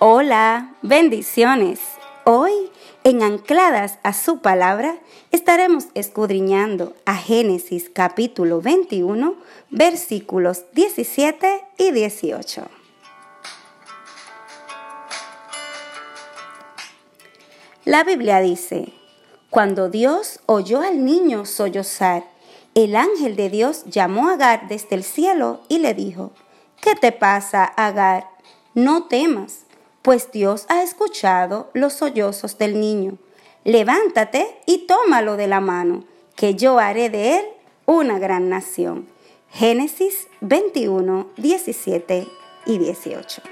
Hola, bendiciones. Hoy, en Ancladas a su palabra, estaremos escudriñando a Génesis capítulo 21, versículos 17 y 18. La Biblia dice, cuando Dios oyó al niño sollozar, el ángel de Dios llamó a Agar desde el cielo y le dijo, ¿qué te pasa, Agar? No temas pues Dios ha escuchado los sollozos del niño. Levántate y tómalo de la mano, que yo haré de él una gran nación. Génesis 21, 17 y 18.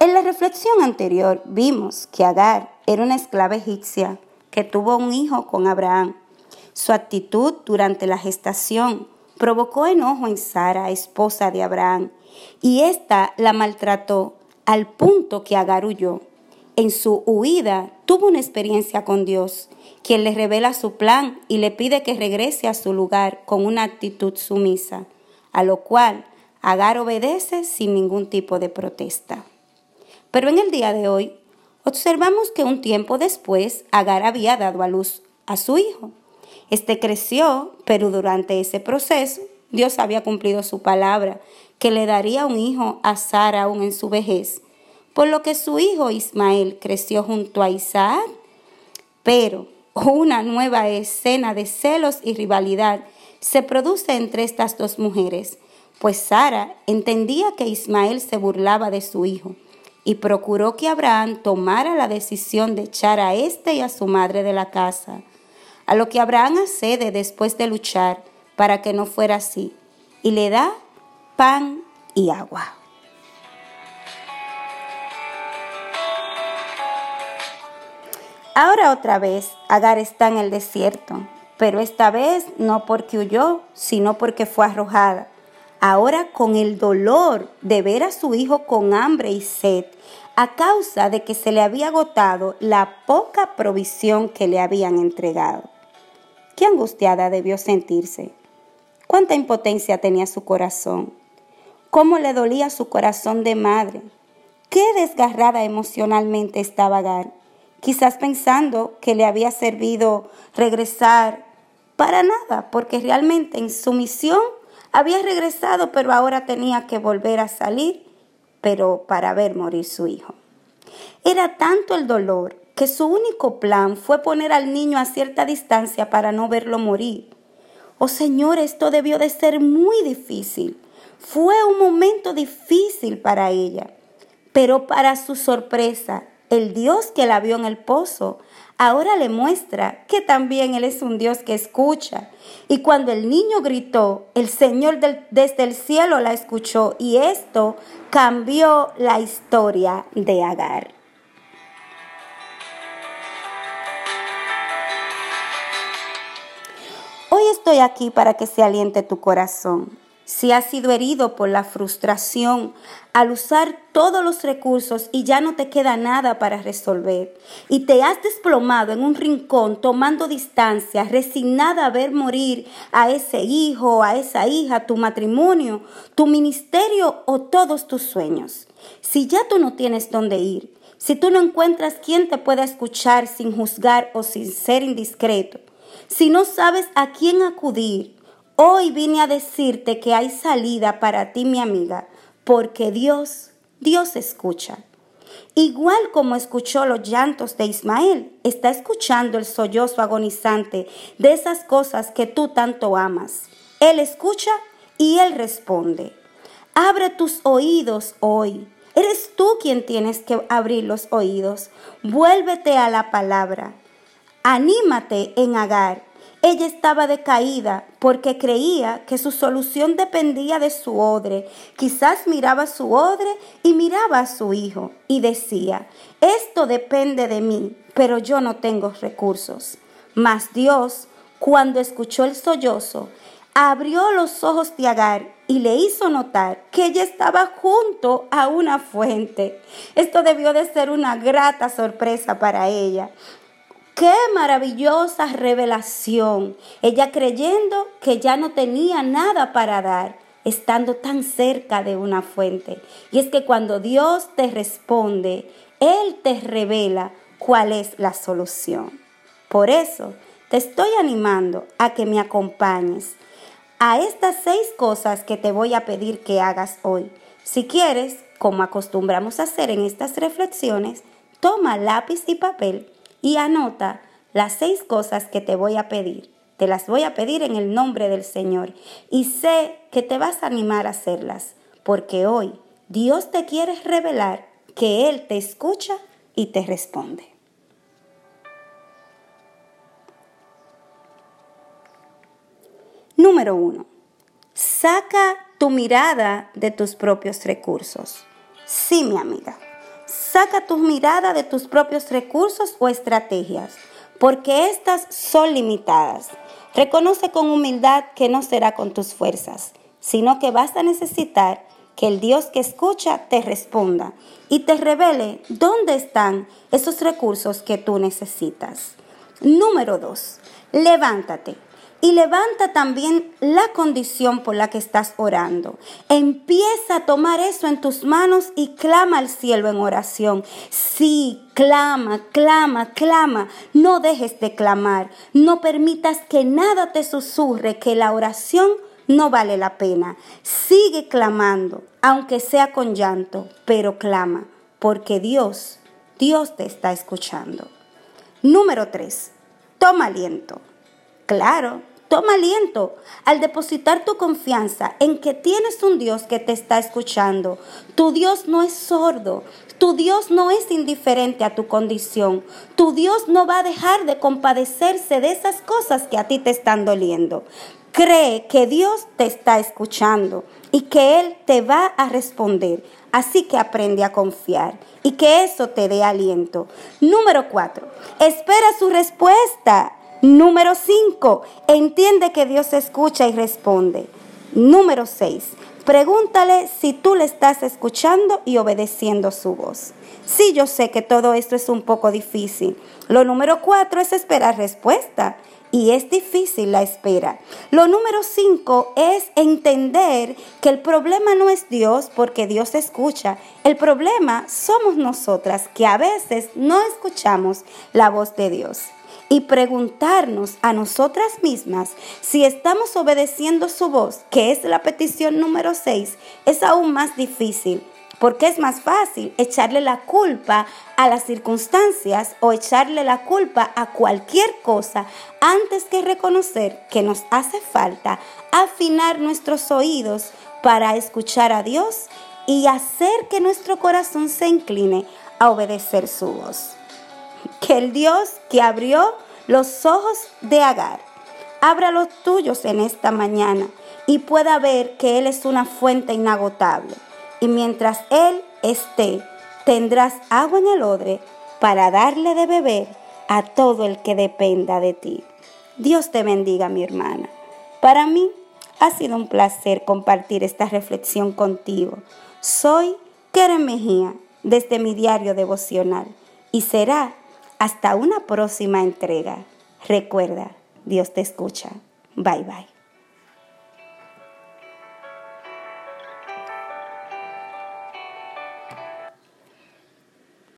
En la reflexión anterior vimos que Agar era una esclava egipcia que tuvo un hijo con Abraham. Su actitud durante la gestación provocó enojo en Sara, esposa de Abraham, y ésta la maltrató al punto que Agar huyó. En su huida tuvo una experiencia con Dios, quien le revela su plan y le pide que regrese a su lugar con una actitud sumisa, a lo cual Agar obedece sin ningún tipo de protesta. Pero en el día de hoy observamos que un tiempo después Agar había dado a luz a su hijo. Este creció, pero durante ese proceso Dios había cumplido su palabra, que le daría un hijo a Sara aún en su vejez, por lo que su hijo Ismael creció junto a Isaac. Pero una nueva escena de celos y rivalidad se produce entre estas dos mujeres, pues Sara entendía que Ismael se burlaba de su hijo y procuró que Abraham tomara la decisión de echar a éste y a su madre de la casa, a lo que Abraham accede después de luchar para que no fuera así, y le da pan y agua. Ahora otra vez Agar está en el desierto, pero esta vez no porque huyó, sino porque fue arrojada. Ahora con el dolor de ver a su hijo con hambre y sed, a causa de que se le había agotado la poca provisión que le habían entregado. Qué angustiada debió sentirse. Cuánta impotencia tenía su corazón, cómo le dolía su corazón de madre, qué desgarrada emocionalmente estaba Agar, quizás pensando que le había servido regresar. Para nada, porque realmente en su misión había regresado, pero ahora tenía que volver a salir, pero para ver morir su hijo. Era tanto el dolor que su único plan fue poner al niño a cierta distancia para no verlo morir. Oh Señor, esto debió de ser muy difícil. Fue un momento difícil para ella. Pero para su sorpresa, el Dios que la vio en el pozo ahora le muestra que también Él es un Dios que escucha. Y cuando el niño gritó, el Señor desde el cielo la escuchó y esto cambió la historia de Agar. Estoy aquí para que se aliente tu corazón. Si has sido herido por la frustración al usar todos los recursos y ya no te queda nada para resolver, y te has desplomado en un rincón tomando distancia, resignada a ver morir a ese hijo, a esa hija, tu matrimonio, tu ministerio o todos tus sueños. Si ya tú no tienes dónde ir, si tú no encuentras quien te pueda escuchar sin juzgar o sin ser indiscreto, si no sabes a quién acudir, hoy vine a decirte que hay salida para ti, mi amiga, porque Dios, Dios escucha. Igual como escuchó los llantos de Ismael, está escuchando el sollozo agonizante de esas cosas que tú tanto amas. Él escucha y Él responde. Abre tus oídos hoy. Eres tú quien tienes que abrir los oídos. Vuélvete a la palabra. Anímate en Agar. Ella estaba decaída porque creía que su solución dependía de su odre. Quizás miraba su odre y miraba a su hijo y decía, esto depende de mí, pero yo no tengo recursos. Mas Dios, cuando escuchó el sollozo, abrió los ojos de Agar y le hizo notar que ella estaba junto a una fuente. Esto debió de ser una grata sorpresa para ella. Qué maravillosa revelación. Ella creyendo que ya no tenía nada para dar, estando tan cerca de una fuente. Y es que cuando Dios te responde, Él te revela cuál es la solución. Por eso te estoy animando a que me acompañes a estas seis cosas que te voy a pedir que hagas hoy. Si quieres, como acostumbramos a hacer en estas reflexiones, toma lápiz y papel y anota las seis cosas que te voy a pedir. Te las voy a pedir en el nombre del Señor y sé que te vas a animar a hacerlas, porque hoy Dios te quiere revelar que Él te escucha y te responde. Número uno, saca tu mirada de tus propios recursos. Sí, mi amiga, saca tu mirada de tus propios recursos o estrategias, porque estas son limitadas. Reconoce con humildad que no será con tus fuerzas, sino que vas a necesitar que el Dios que escucha te responda y te revele dónde están esos recursos que tú necesitas. Número dos, levántate y levanta también la condición por la que estás orando. Empieza a tomar eso en tus manos y clama al cielo en oración. Sí, clama, clama, clama. No dejes de clamar. No permitas que nada te susurre que la oración no vale la pena. Sigue clamando, aunque sea con llanto, pero clama, porque Dios, Dios te está escuchando. Número 3. Toma aliento. Claro, toma aliento al depositar tu confianza en que tienes un Dios que te está escuchando. Tu Dios no es sordo, tu Dios no es indiferente a tu condición. Tu Dios no va a dejar de compadecerse de esas cosas que a ti te están doliendo. Cree que Dios te está escuchando y que Él te va a responder. Así que aprende a confiar y que eso te dé aliento. Número cuatro, espera su respuesta. Número 5. Entiende que Dios escucha y responde. Número 6. Pregúntale si tú le estás escuchando y obedeciendo su voz. Sí, yo sé que todo esto es un poco difícil. Lo número 4 es esperar respuesta. Y es difícil la espera. Lo número 5 es entender que el problema no es Dios porque Dios escucha. El problema somos nosotras que a veces no escuchamos la voz de Dios y preguntarnos a nosotras mismas si estamos obedeciendo su voz, que es la petición número 6, es aún más difícil. Porque es más fácil echarle la culpa a las circunstancias o echarle la culpa a cualquier cosa antes que reconocer que nos hace falta afinar nuestros oídos para escuchar a Dios y hacer que nuestro corazón se incline a obedecer su voz que el Dios que abrió los ojos de Agar abra los tuyos en esta mañana y pueda ver que Él es una fuente inagotable. Y mientras Él esté, tendrás agua en el odre para darle de beber a todo el que dependa de ti. Dios te bendiga, mi hermana. Para mí ha sido un placer compartir esta reflexión contigo. Soy Keren Mejía desde mi diario devocional y será hasta una próxima entrega. Recuerda, Dios te escucha. Bye bye.